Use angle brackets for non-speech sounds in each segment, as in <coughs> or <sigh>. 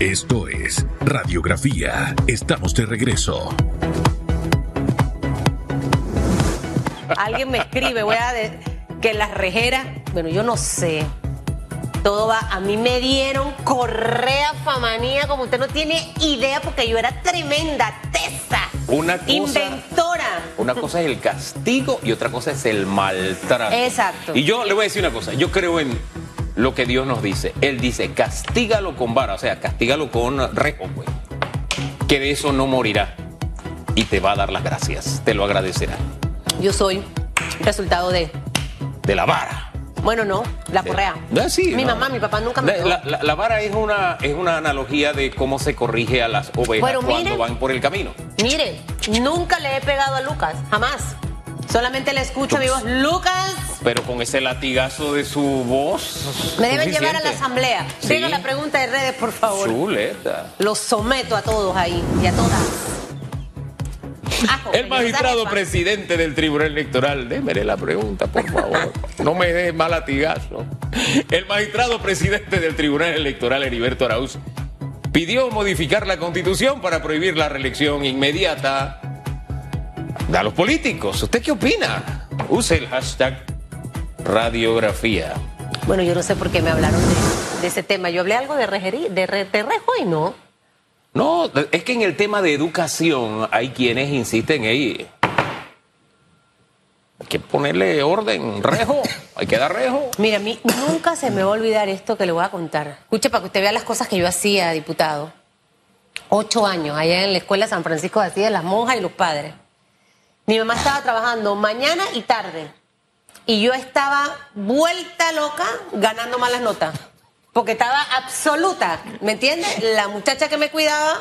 Esto es Radiografía. Estamos de regreso. Alguien me escribe, voy a de- que las rejeras, bueno, yo no sé. Todo va, a mí me dieron correa famanía, como usted no tiene idea, porque yo era tremenda tesa. Una cosa- Inventora. Una cosa es el castigo y otra cosa es el maltrato. Exacto. Y yo le voy a decir una cosa, yo creo en lo que Dios nos dice. Él dice, castígalo con vara, o sea, castígalo con rejo, pues. Que de eso no morirá. Y te va a dar las gracias, te lo agradecerá. Yo soy resultado de, De la vara. bueno, no, la correa. Ah, sí, mi no. mamá, mi papá nunca me La, la- la- vara es una, es una analogía de cómo se corrige a las ovejas cuando mire. van por el camino. Mire, nunca le he pegado a Lucas, jamás. Solamente le escucho a mi voz, Lucas, Pero con ese latigazo de su voz. me deben llevar a la asamblea. Sí. Venga la pregunta de redes, por favor. Chuleta. Los someto a todos ahí y a todas. Ajo, El magistrado presidente del Tribunal Electoral, démele la pregunta, por favor. <laughs> No me dé mal latigazo. El magistrado presidente del Tribunal Electoral, Heriberto Arauz, pidió modificar la constitución para prohibir la reelección inmediata a los políticos. ¿Usted qué opina? Use el hashtag radiografía. Bueno, yo no sé por qué me hablaron de, de ese tema. Yo hablé algo de, rejerí, de, re- de rejo y no. No, es que en el tema de educación hay quienes insisten en hay que ponerle orden, rejo, hay que dar rejo. <laughs> Mira, a mí nunca se me va a olvidar esto que le voy a contar. Escuche para que usted vea las cosas que yo hacía, diputado. Ocho años, allá en la escuela San Francisco de Asís, de las monjas y los padres. Mi mamá estaba trabajando mañana y tarde. Y yo estaba vuelta loca ganando malas notas. Porque estaba absoluta, ¿me entiendes? La muchacha que me cuidaba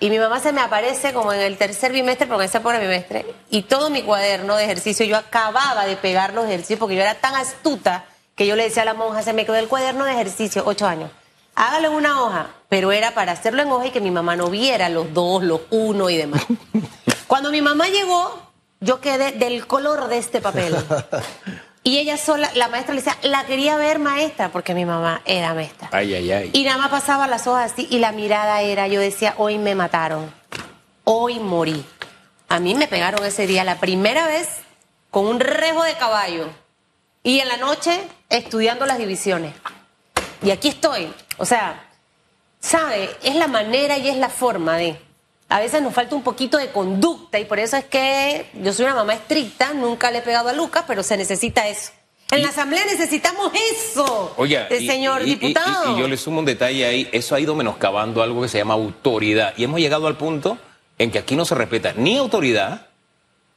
y mi mamá se me aparece como en el tercer bimestre, porque ese por bimestre, y todo mi cuaderno de ejercicio, yo acababa de pegar los ejercicios porque yo era tan astuta que yo le decía a la monja, se me quedó el cuaderno de ejercicio, ocho años, hágalo en una hoja, pero era para hacerlo en hoja y que mi mamá no viera los dos, los uno y demás. <laughs> Cuando mi mamá llegó, yo quedé del color de este papel. <laughs> Y ella sola, la maestra le decía, la quería ver maestra, porque mi mamá era maestra. Ay, ay, ay. Y nada más pasaba las hojas así y la mirada era, yo decía, hoy me mataron, hoy morí. A mí me pegaron ese día la primera vez con un rejo de caballo y en la noche estudiando las divisiones. Y aquí estoy. O sea, ¿sabe? Es la manera y es la forma de... A veces nos falta un poquito de conducta y por eso es que yo soy una mamá estricta, nunca le he pegado a Lucas, pero se necesita eso. En la asamblea necesitamos eso, Oye, de señor diputado. Y, yo le sumo un detalle ahí, eso ha ido menoscabando algo que se llama autoridad. Y hemos llegado al punto en que aquí no se respeta ni autoridad,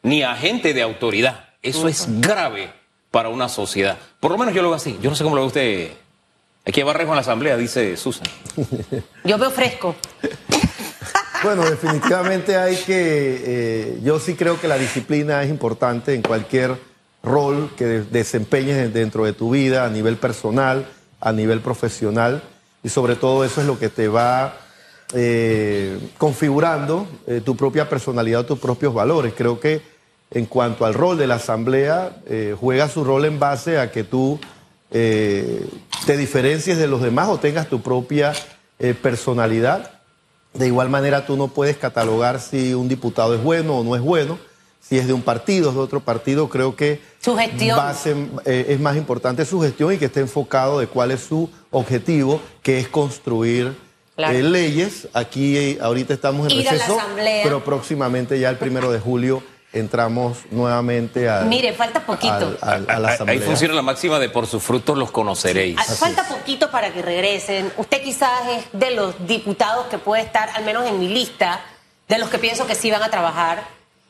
ni agente de autoridad. Eso es grave para una sociedad. Por lo menos yo lo veo así. Yo no sé cómo lo ve usted. Hay que barrer con la asamblea, dice Susan. <laughs> Yo veo fresco. <laughs> Bueno, definitivamente hay que, eh, yo sí creo que la disciplina es importante en cualquier rol que de- desempeñes dentro de tu vida, a nivel personal, a nivel profesional, y sobre todo eso es lo que te va eh, configurando eh, tu propia personalidad, tus propios valores. Creo que en cuanto al rol de la asamblea, eh, juega su rol en base a que tú eh, te diferencies de los demás o tengas tu propia eh, personalidad. De igual manera, tú no puedes catalogar si un diputado es bueno o no es bueno, si es de un partido, es de otro partido. Creo que Su gestión. eh, es más importante su gestión y que esté enfocado de cuál es su objetivo, que es construir Claro. eh, leyes. Aquí ahorita estamos en Ir receso, pero próximamente ya el primero de julio entramos nuevamente a, Mire, falta poquito. a la Ahí funciona la máxima de por sus frutos los conoceréis. Ah, Falta poquito para que regresen. Usted quizás es de los diputados que puede estar, al menos en mi lista, de los que pienso que sí van a trabajar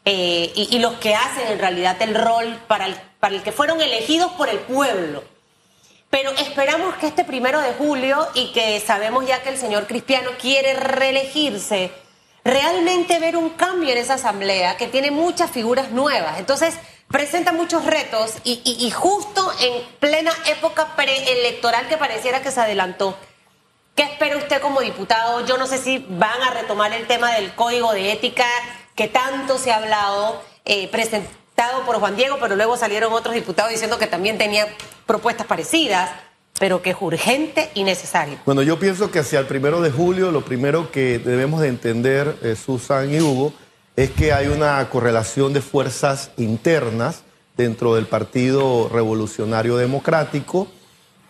eh, y, y los que hacen en realidad el rol para el, para el que fueron elegidos por el pueblo. Pero esperamos que este primero de julio y que sabemos ya que el señor Cristiano quiere reelegirse, realmente ver un cambio en esa asamblea que tiene muchas figuras nuevas. Entonces, presenta muchos retos y, y- justo en plena época preelectoral que pareciera que se adelantó. ¿Qué espera usted como diputado? Yo no sé si van a retomar el tema del código de ética que tanto se ha hablado, eh, presentado por Juan Diego, pero luego salieron otros diputados diciendo que también tenían propuestas parecidas. Pero que es urgente y necesario. Bueno, yo pienso que hacia el primero de julio lo primero que debemos de entender, eh, Susan y Hugo, es que hay una correlación de fuerzas internas dentro del Partido Revolucionario Democrático.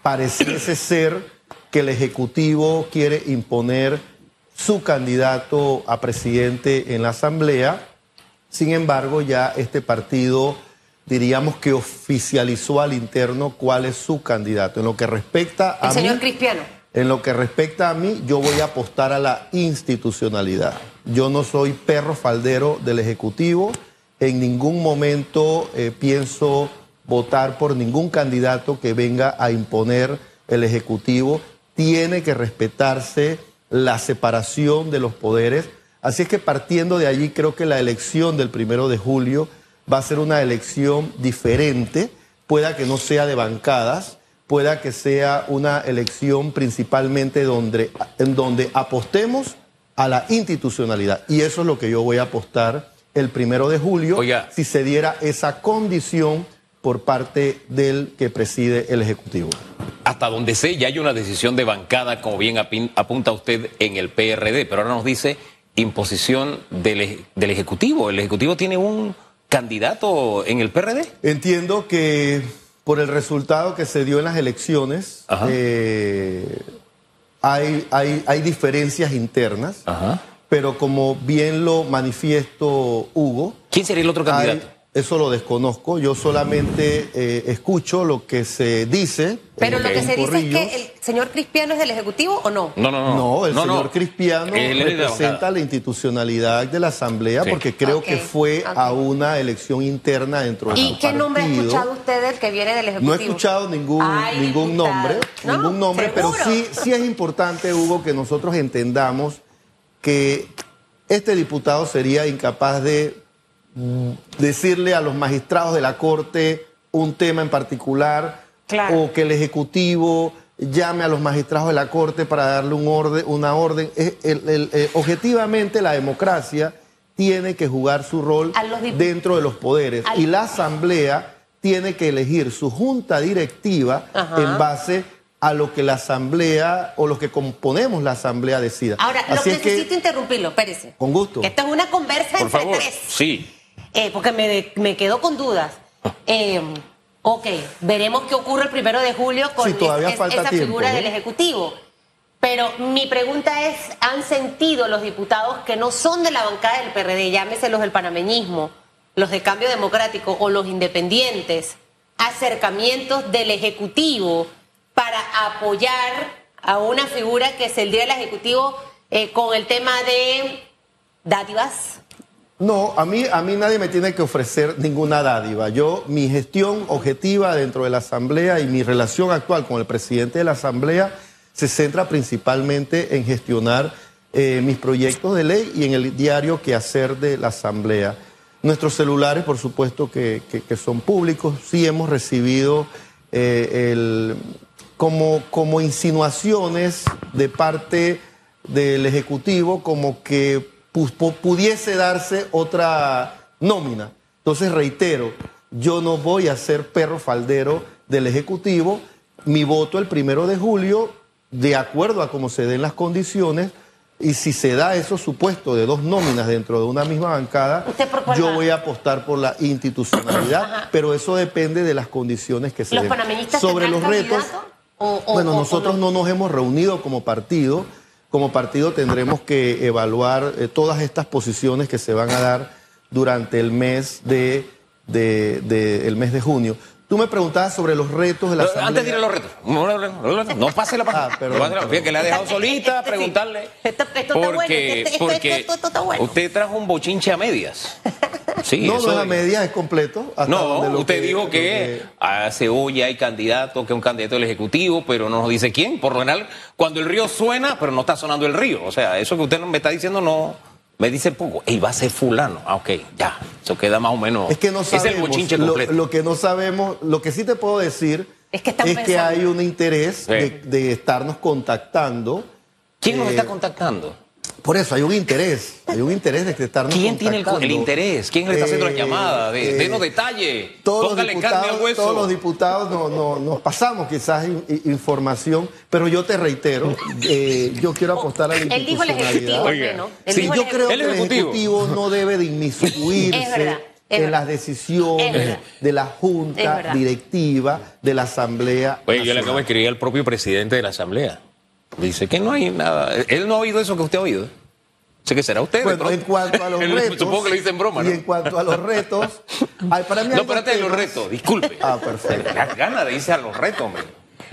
Pareciese ser que el Ejecutivo quiere imponer su candidato a presidente en la Asamblea. Sin embargo, ya este partido diríamos que oficializó al interno cuál es su candidato. En lo que respecta a El señor mí, Cristiano. en lo que respecta a mí, yo voy a apostar a la institucionalidad. Yo no soy perro faldero del Ejecutivo. En ningún momento eh, pienso votar por ningún candidato que venga a imponer el Ejecutivo. Tiene que respetarse la separación de los poderes. Así es que partiendo de allí, creo que la elección del primero de julio va a ser una elección diferente. Pueda que no sea de bancadas, pueda que sea una elección principalmente donde, en donde apostemos a la institucionalidad. Y eso es lo que yo voy a apostar el primero de julio, Oiga. si se diera esa condición por parte del que preside el Ejecutivo. Hasta donde sé, ya hay una decisión de bancada, como bien apunta usted, en el PRD, pero ahora nos dice imposición del, del Ejecutivo. ¿El Ejecutivo tiene un candidato en el PRD? Entiendo que por el resultado que se dio en las elecciones, eh, hay, hay, hay diferencias internas, Ajá. pero como bien lo manifiesto Hugo, ¿Quién sería el otro candidato? hay- eso lo desconozco, yo solamente eh, escucho lo que se dice. Pero lo que se dice es que el señor Cristiano es del Ejecutivo o no. No, no, no. No, el señor no. De la representa la institucionalidad de la Asamblea Sí. porque creo que fue a una elección interna dentro del ¿Y qué nombre ha escuchado usted del que viene del No Ejecutivo? he escuchado ningún, Ay, ningún diputado. nombre, No, ningún nombre, pero sí, sí es importante, Hugo, que nosotros entendamos que este diputado sería incapaz de decirle a los magistrados de la Corte un tema en particular Claro. o que el Ejecutivo llame a los magistrados de la Corte para darle un orden, una orden. Es- el- el- objetivamente la democracia tiene que jugar su rol dentro de los poderes Al- y la Asamblea tiene que elegir su junta directiva Ajá. en base a lo que la Asamblea o lo que componemos la Asamblea decida. Ahora, lo Así es que, necesito interrumpirlo, espérese. Con gusto. Que esto es una conversa Por entre favor. tres. Sí. Eh, porque me, me quedo con dudas. Eh, ok, veremos qué ocurre el primero de julio con Sí, todavía es- es- falta esa tiempo, figura ¿no? del Ejecutivo. Pero mi pregunta es, ¿han sentido los diputados que no son de la bancada del PRD, llámese los del panameñismo, los de Cambio Democrático o los independientes, acercamientos del Ejecutivo para apoyar a una figura que se el día del Ejecutivo eh, con el tema de dádivas? No, a mí, a mí nadie me tiene que ofrecer ninguna dádiva. Yo, mi gestión objetiva dentro de la Asamblea y mi relación actual con el presidente de la Asamblea se centra principalmente en gestionar eh, mis proyectos de ley y en el diario quehacer de la Asamblea. Nuestros celulares, por supuesto, que, que- que son públicos, sí hemos recibido eh, el- como, como insinuaciones de parte del Ejecutivo como que pudiese darse otra nómina. Entonces, reitero, yo no voy a ser perro faldero del Ejecutivo. Mi voto el primero de julio, de acuerdo a cómo se den las condiciones, y si se da eso supuesto de dos nóminas dentro de una misma bancada, ¿Usted por cuál yo voy a apostar por la institucionalidad, pero eso depende de las condiciones que se ¿Los den. Sobre los retos? O- o- bueno, o nosotros no nos hemos reunido como partido. Como partido tendremos que evaluar eh, todas estas posiciones que se van a dar durante el mes de, de- de- el mes de junio. Tú me preguntabas sobre los retos de la Pero Antes de ir a los retos, no, no pase la página. Ah, perdón, No pase la- perdón. Fíjate que le ha dejado Este- solita este preguntarle. Esto- esto está bueno, porque este- esto- porque esto- esto está bueno. usted trajo un bochinche a medias. <laughs> Sí, no, eso no es a es- media, es completo. hasta No, donde lo usted que- dijo que hace hoy hay candidato, que es un candidato del Ejecutivo, pero no nos dice quién. Por lo general, cuando el río suena, pero no está sonando el río. O sea, eso que usted me está diciendo no me dice poco. Ey, va a ser fulano. Ah, ok, ya. Eso queda más o menos. Es que no Es el sabemos. bochinche lo, completo. lo que no sabemos, lo que sí te puedo decir Es que están que hay un interés Sí. de, de estarnos contactando. ¿Quién nos eh, está contactando? Por eso hay un interés, hay un interés de que estarnos ¿Quién tiene el, el interés? ¿Quién le está haciendo la Eh, llamada? De, eh, denos detalle. Todos los, Póngale carne al diputados, hueso. todos los diputados no- no- nos pasamos quizás in- in- información, pero yo te reitero, eh, yo quiero apostar a la Él dijo el ejecutivo, Oiga. Él sí, dijo yo el creo que El ejecutivo. no debe de inmiscuirse en las decisiones de la junta directiva de la Asamblea. Oye, yo le acabo de escribir al propio presidente de la Asamblea. Dice que no hay nada. Él no ha oído eso que usted ha oído. Sé que será usted. de Bueno, en cuanto a <laughs> los retos. Supongo que lo dice en broma, ¿no? Y en cuanto a los retos. <laughs> ay, para mí No, espérate de los retos, disculpe. Ah, perfecto. Las ganas de irse a los retos, hombre.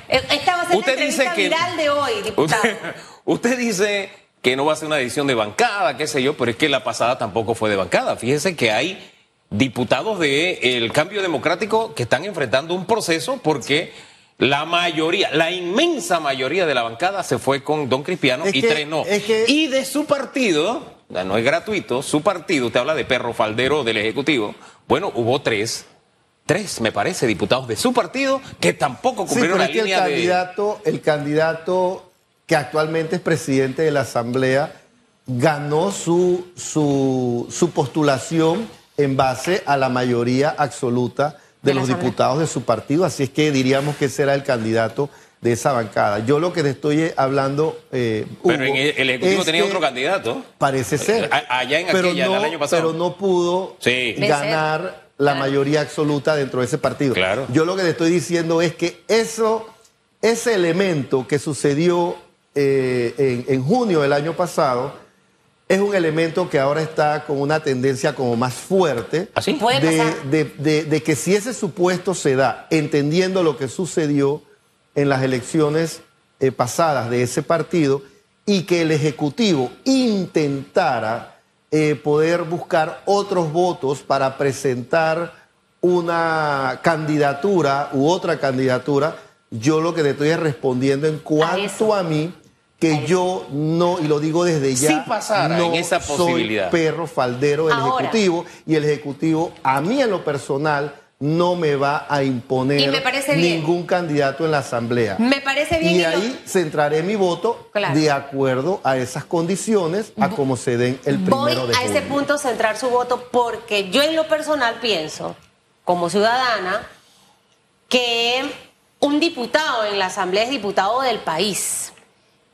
Esta va a ser Usted la dice entrevista que- viral de hoy, <laughs> diputado. Usted, usted dice que no va a ser una edición de bancada, qué sé yo, pero es que la pasada tampoco fue de bancada. Fíjese que hay diputados del cambio democrático que están enfrentando un proceso porque la mayoría, la inmensa mayoría de la bancada se fue con Don Cristiano Es y que- tres no. es que- Y de su partido, no es gratuito, su partido, usted habla de perro faldero del Ejecutivo, bueno, hubo tres. Tres, me parece, diputados de su partido que tampoco Sí, cumplieron pero la es que el línea de. candidato, el candidato que actualmente es presidente de la Asamblea ganó su, su, su postulación en base a la mayoría absoluta de, los Asamblea. diputados de su partido, así es que diríamos que ese era el candidato de esa bancada. Yo lo que te estoy hablando, eh, Pero en el, el Ejecutivo tenía que otro candidato. Parece ser. A- allá en pero aquella, no, el año pasado. Pero no pudo Sí. ganar la Claro. mayoría absoluta dentro de ese partido. Claro. Yo lo que le estoy diciendo es que eso, ese elemento que sucedió eh, en, en junio del año pasado es un elemento que ahora está con una tendencia como más fuerte. ¿Así? Puede de, pasar. de- de- de que si ese supuesto se da, entendiendo lo que sucedió en las elecciones eh, pasadas de ese partido, y que el Ejecutivo intentara eh, poder buscar otros votos para presentar una candidatura u otra candidatura, yo lo que te estoy es respondiendo en cuanto a, mí, que yo no, y lo digo desde ya, Si pasara no en esa posibilidad. soy perro faldero del Ahora. Ejecutivo y el Ejecutivo, a mí en lo personal, no me va a imponer bien. ningún candidato en la Asamblea. Me parece bien. Y y lo- ahí centraré mi voto Claro. de acuerdo a esas condiciones, a como se den el Voy primero de a ese punto centrar su voto porque yo en lo personal pienso, como ciudadana, que un diputado en la Asamblea es diputado del país.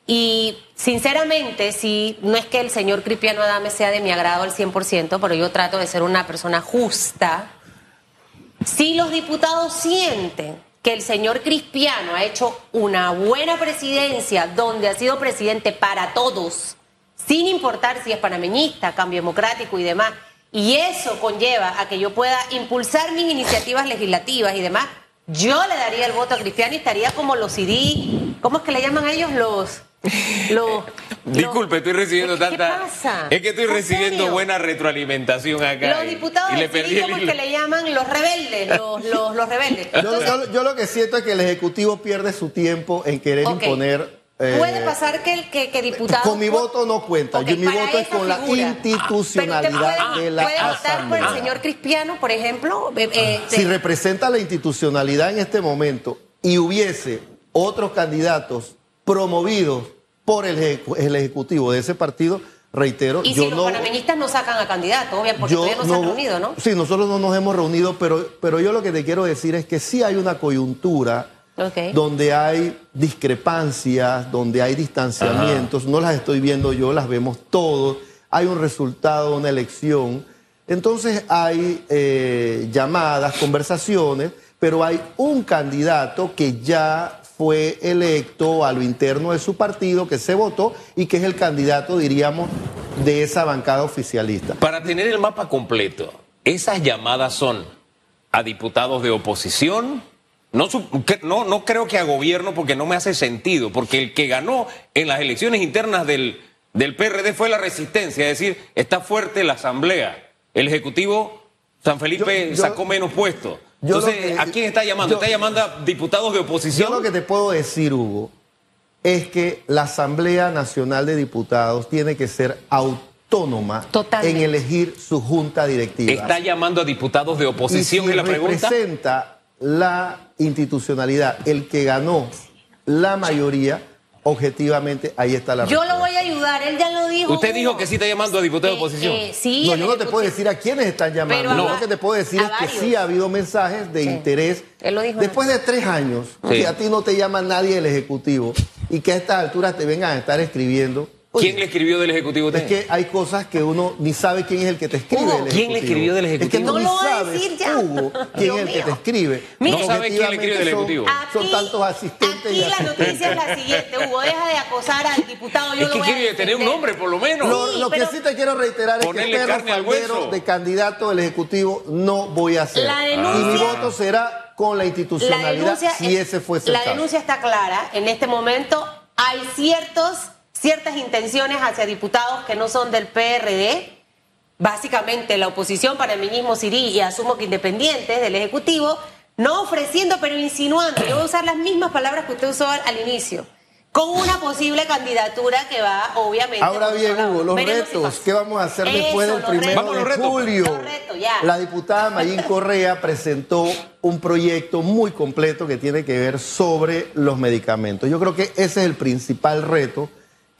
Y sinceramente, si no es que el señor Cristiano Adame sea de mi agrado al 100%, pero yo trato de ser una persona justa, si los diputados sienten que el señor Cristiano ha hecho una buena presidencia donde ha sido presidente para todos, sin importar si es panameñista, cambio democrático y demás, y eso conlleva a que yo pueda impulsar mis iniciativas legislativas y demás, yo le daría el voto a Cristiano y estaría como los CD, ¿cómo es que le llaman a ellos los... <laughs> los Disculpe, estoy recibiendo ¿Qué- qué tanta. pasa? Es que estoy ¿En recibiendo serio? buena retroalimentación acá. Los diputados y le perdí el ¿cómo es hilo. que le llaman? Los rebeldes, los, los, los rebeldes. Yo, Entonces, yo- yo lo que siento es que el Ejecutivo pierde su tiempo en querer imponer. eh, Puede pasar que, el- que, que diputados... Con mi voto no cuenta. Yo- mi voto es con la figura. institucionalidad puede, de la puede votar por el señor Cristiano, por ejemplo. eh, eh, Si de- representa la institucionalidad en este momento y hubiese otros candidatos promovidos por el, ejecu- el Ejecutivo de ese partido, reitero, y yo si los no... panameñistas no sacan a candidato, obviamente, porque yo todavía no, se han reunido, ¿no? Sí, nosotros no nos hemos reunido, pero, pero yo lo que te quiero decir es que sí hay una coyuntura donde hay discrepancias, donde hay distanciamientos, no las estoy viendo yo, las vemos todos, hay un resultado una elección, entonces hay eh, llamadas, conversaciones, pero hay un candidato que ya fue electo a lo interno de su partido, que se votó y que es el candidato, diríamos, de esa bancada oficialista. Para tener el mapa completo, esas llamadas son a diputados de oposición. No, no, no creo que a gobierno porque no me hace sentido, porque el que ganó en las elecciones internas del, del PRD fue la resistencia, es decir, está fuerte la asamblea. El Ejecutivo San Felipe Yo- yo- sacó menos puestos. Yo Entonces, que- ¿a quién está llamando? yo- ¿Está llamando a diputados de Yo oposición? lo que te puedo decir, Hugo, es que la Asamblea Nacional de Diputados tiene que ser autónoma Totalmente. en elegir su junta directiva. ¿Está llamando a diputados de y oposición? si es la pregunta. representa la institucionalidad, el que ganó la mayoría, objetivamente, ahí está la Yo respuesta. lo voy a ayudar, él ya lo dijo. Usted dijo que sí está llamando a diputado de Eh, oposición. eh, sí, No, yo no te puedo decir a quiénes están llamando. Pero Lo que te puedo decir es que sí ha habido mensajes de Sí. interés. Él lo dijo Después de tres años, Sí. que a ti no te llama nadie del Ejecutivo y que a estas alturas te vengan a estar escribiendo. Oye, ¿Quién le escribió del Ejecutivo? Es que hay cosas que uno ni sabe quién es el que te escribe. Hugo, ¿quién le Ejecutivo. escribió del Es que Ejecutivo? no, No lo voy a sabes, decir ya. Hugo, <laughs> quién Dios es el que te escribe. No sabe quién le escribe del Ejecutivo. Son, son tantos asistentes Aquí y la asistentes. noticia es la siguiente, Hugo, deja de acosar al diputado. Yo Es lo que voy a quiere tener un nombre, por lo menos. Lo, Sí, lo pero- que sí te quiero reiterar es que faldero hueso. de candidato del Ejecutivo no voy a hacer. La Y mi denuncia- voto será con la La institucionalidad denuncia, si es- ese fuese la el caso. denuncia está clara. En este momento hay ciertos, ciertas intenciones hacia diputados que no son del PRD. Básicamente la oposición para mí mismo Siri y asumo que independientes del Ejecutivo, no ofreciendo pero insinuando. Yo voy a usar las mismas palabras que usted usó al, al inicio. Con una posible candidatura que va, obviamente. Ahora bien. Hugo, los Veremos retos. ¿qué vamos a hacer después del primero retos. Vamos a los de retos. julio? Los retos, ya. La diputada Mayín <laughs> Correa presentó un proyecto muy completo que tiene que ver sobre los medicamentos. Yo creo que ese es el principal reto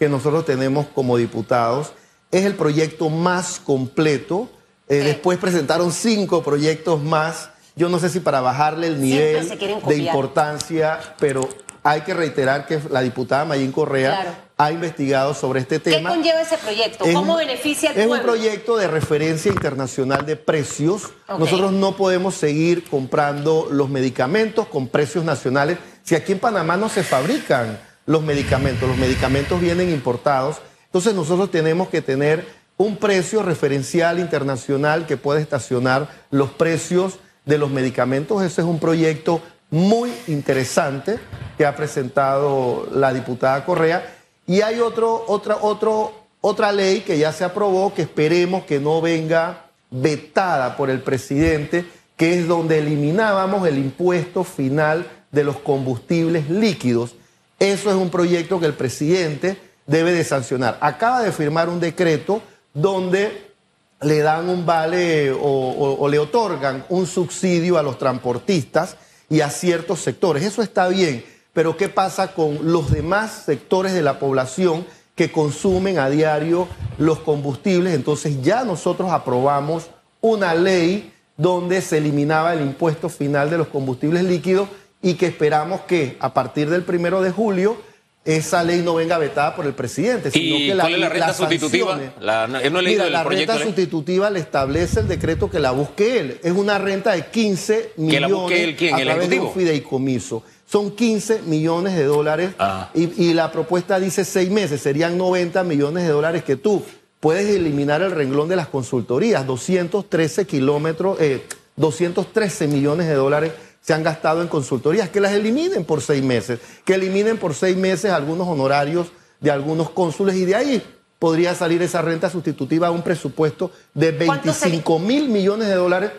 que nosotros tenemos como diputados. Es el proyecto más completo. Eh, Sí. Después presentaron cinco proyectos más. Yo no sé si para bajarle el nivel de importancia, pero hay que reiterar que la diputada Mayín Correa Claro. ha investigado sobre este ¿Qué tema. conlleva ese proyecto? Es ¿Cómo un- beneficia al Es pueblo? un proyecto de referencia internacional de precios. Nosotros no podemos seguir comprando los medicamentos con precios nacionales si aquí en Panamá no se fabrican los medicamentos. Los medicamentos vienen importados. Entonces nosotros tenemos que tener un precio referencial internacional que pueda estacionar los precios de los medicamentos. Ese es un proyecto muy interesante que ha presentado la diputada Correa. Y hay otro, otra, otro, otra ley que ya se aprobó que esperemos que no venga vetada por el presidente, que es donde eliminábamos el impuesto final de los combustibles líquidos. Eso es un proyecto que el presidente debe de sancionar. Acaba de firmar un decreto donde le dan un vale o, o- o le otorgan un subsidio a los transportistas y a ciertos sectores. Eso está bien, pero ¿qué pasa con los demás sectores de la población que consumen a diario los combustibles? Entonces ya nosotros aprobamos una ley donde se eliminaba el impuesto final de los combustibles líquidos y que esperamos que a partir del primero de julio esa ley no venga vetada por el presidente, sino ¿Y que cuál es la renta sustitutiva? La- no- Mira, el la renta ley. sustitutiva le establece el decreto que la busque él. Es una renta de 15 ¿Que la millones busque él quién? a ¿El través de un fideicomiso. Son 15 millones de dólares Ah. y, y la propuesta dice seis meses, serían 90 millones de dólares que tú puedes eliminar el renglón de las consultorías. 213 kilómetros, eh, 213 millones de dólares se han gastado en consultorías, que las eliminen por seis meses, que eliminen por seis meses algunos honorarios de algunos cónsules y de ahí podría salir esa renta sustitutiva a un presupuesto de ¿Cuánto sería? 25 mil millones de dólares.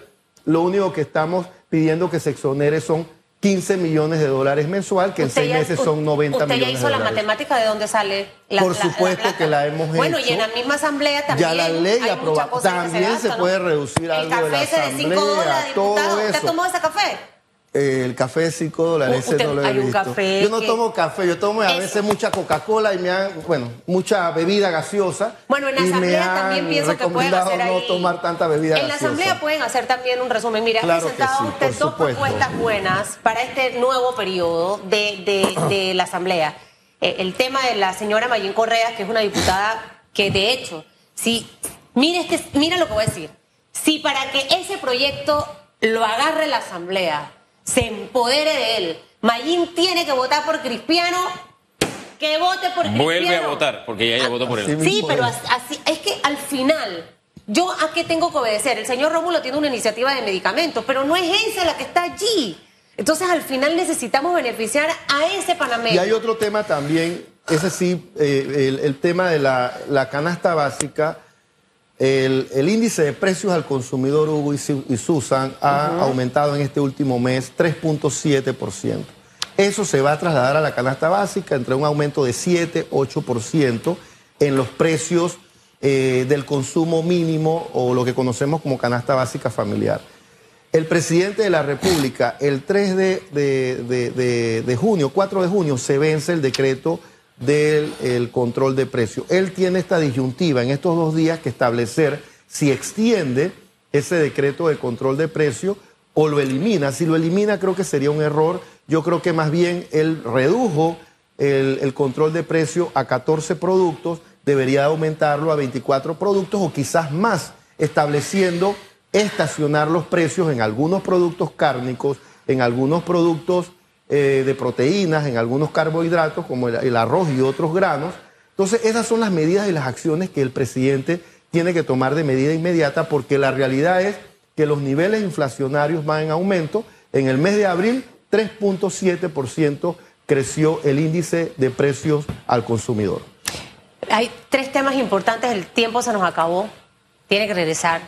Lo único que estamos pidiendo que se exonere son 15 millones de dólares mensual, que en Usted seis ya- meses son 90 usted millones ya hizo de la dólares. matemática de dónde sale la Por la- supuesto plata. que la hemos Bueno, hecho. y en la misma asamblea también. Ya la ley aprobada. También se gastan, ¿no? puede reducir algo de la El café de 5 asamblea, dólares, todo diputado. ¿Usted eso. tomó ese café? El café de 5 dólares, ese no lo he hay un visto. café yo no que- tomo café, yo tomo a Eso. veces mucha Coca-Cola y me han, bueno, mucha bebida gaseosa. Bueno, en la asamblea también pienso que pueden hacer ahí. no tomar tanta bebida En la asamblea pueden hacer también un resumen. Mira, Claro presentado sí, usted dos supuesto. propuestas buenas para este nuevo periodo de, de- de <clears throat> la asamblea. Eh, el tema de la señora Mayín Correa, que es una diputada que de hecho, si mira este, mira lo que voy a decir. Si para que ese proyecto lo agarre la asamblea, se empodere de él, Mayín tiene que votar por Cristiano, que vote por Cristiano. Vuelve a votar, porque ya ella votó por él. Sí, pero así, es que al final, ¿yo a qué tengo que obedecer? El señor Rómulo tiene una iniciativa de medicamentos, pero no es esa la que está allí. Entonces, al final necesitamos beneficiar a ese panameño. Y hay otro tema también, ese sí, eh, el, el tema de la, la canasta básica. El, el índice de precios al consumidor, Hugo y, Su- y Susan, ha aumentado en este último mes 3.7%. Eso se va a trasladar a la canasta básica entre un aumento de 7-8% en los precios eh, del consumo mínimo o lo que conocemos como canasta básica familiar. El presidente de la República, el 3 de, de- de- de- de junio, 4 de junio, se vence el decreto del el control de precio. Él tiene esta disyuntiva en estos dos días que establecer si extiende ese decreto de control de precio o lo elimina. Si lo elimina creo que sería un error. Yo creo que más bien él redujo el, el control de precio a 14 productos, debería aumentarlo a 24 productos o quizás más, estableciendo estacionar los precios en algunos productos cárnicos, en algunos productos eh, de proteínas, en algunos carbohidratos como el, el arroz y otros granos. Entonces, esas son las medidas y las acciones que el presidente tiene que tomar de medida inmediata porque la realidad es que los niveles inflacionarios van en aumento. En el mes de abril, 3.7% creció el índice de precios al consumidor. Hay tres temas importantes, el tiempo se nos acabó, tiene que regresar.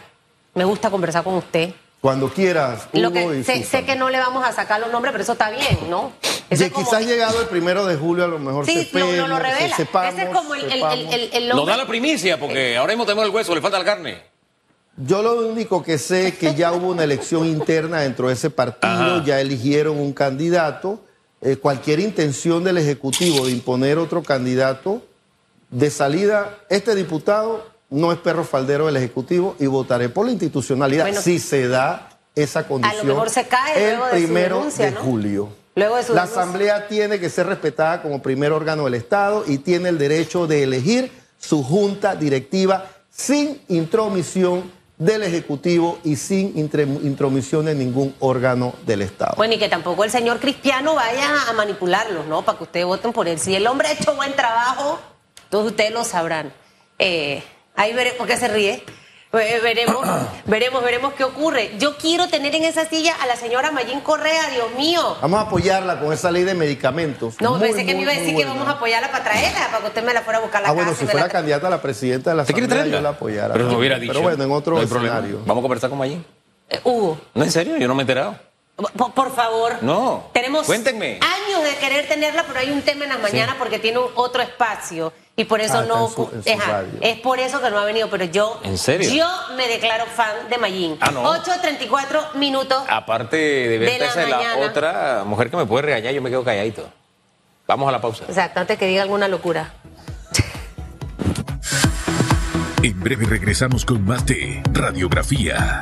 Me gusta conversar con usted. Cuando quieras, Lo Hugo que y sé, que no le vamos a sacar los nombres, pero eso está bien, ¿no? Eso Ya es como- quizás llegado el primero de julio, a lo mejor Sí, se no, no lo se- revela. sepamos, Ese es como el, el, el, sepamos. el- el Nos da la primicia porque ahora mismo tenemos el hueso, le falta la carne. Yo lo único que sé es que ya hubo una elección interna dentro de ese partido, Ajá. ya eligieron un candidato. Eh, cualquier intención del Ejecutivo de imponer otro candidato, de salida, este diputado no es perro faldero del Ejecutivo y votaré por la institucionalidad Bueno, si se da esa condición. mejor se cae el luego de su primero denuncia, de ¿no? julio. Luego de su la denuncia. Asamblea tiene que ser respetada como primer órgano del Estado y tiene el derecho de elegir su junta directiva sin intromisión del Ejecutivo y sin intromisión en ningún órgano del Estado. Bueno, y que tampoco el señor Cristiano vaya a manipularlos, ¿no? Para que ustedes voten por él. Si el hombre ha hecho buen trabajo, todos ustedes lo sabrán. Eh, ahí veremos, ¿por qué se ríe? Veremos, <coughs> veremos, veremos qué ocurre. Yo quiero tener en esa silla a la señora Mayín Correa, Dios mío. Vamos a apoyarla con esa ley de medicamentos. No, Muy, pensé que me iba a decir que vamos a apoyarla para traerla, para que usted me la fuera a buscar a la Ah, bueno, casa. si y me fuera la- candidata a la presidenta de la ¿Usted quiere Asamblea, yo la apoyara. Pero no hubiera dicho. Pero bueno, en otro No problema. escenario. Vamos a conversar con Mayín. Eh, Hugo, No, en serio, yo no me he enterado. Por, por favor. No, Tenemos cuéntenme. años de querer tenerla, pero hay un tema en las mañanas porque tiene un- otro espacio. Y por eso Ah, no. en su- en su es por eso que no ha venido. Pero yo. ¿En serio? Yo me declaro fan de Mayín. Ah, no. 8.34 minutos. Aparte de ver De la esa es la otra mujer que me puede regañar, yo me quedo calladito. Vamos a la pausa. Exacto, antes que diga alguna locura. En breve regresamos con más de Radiografía.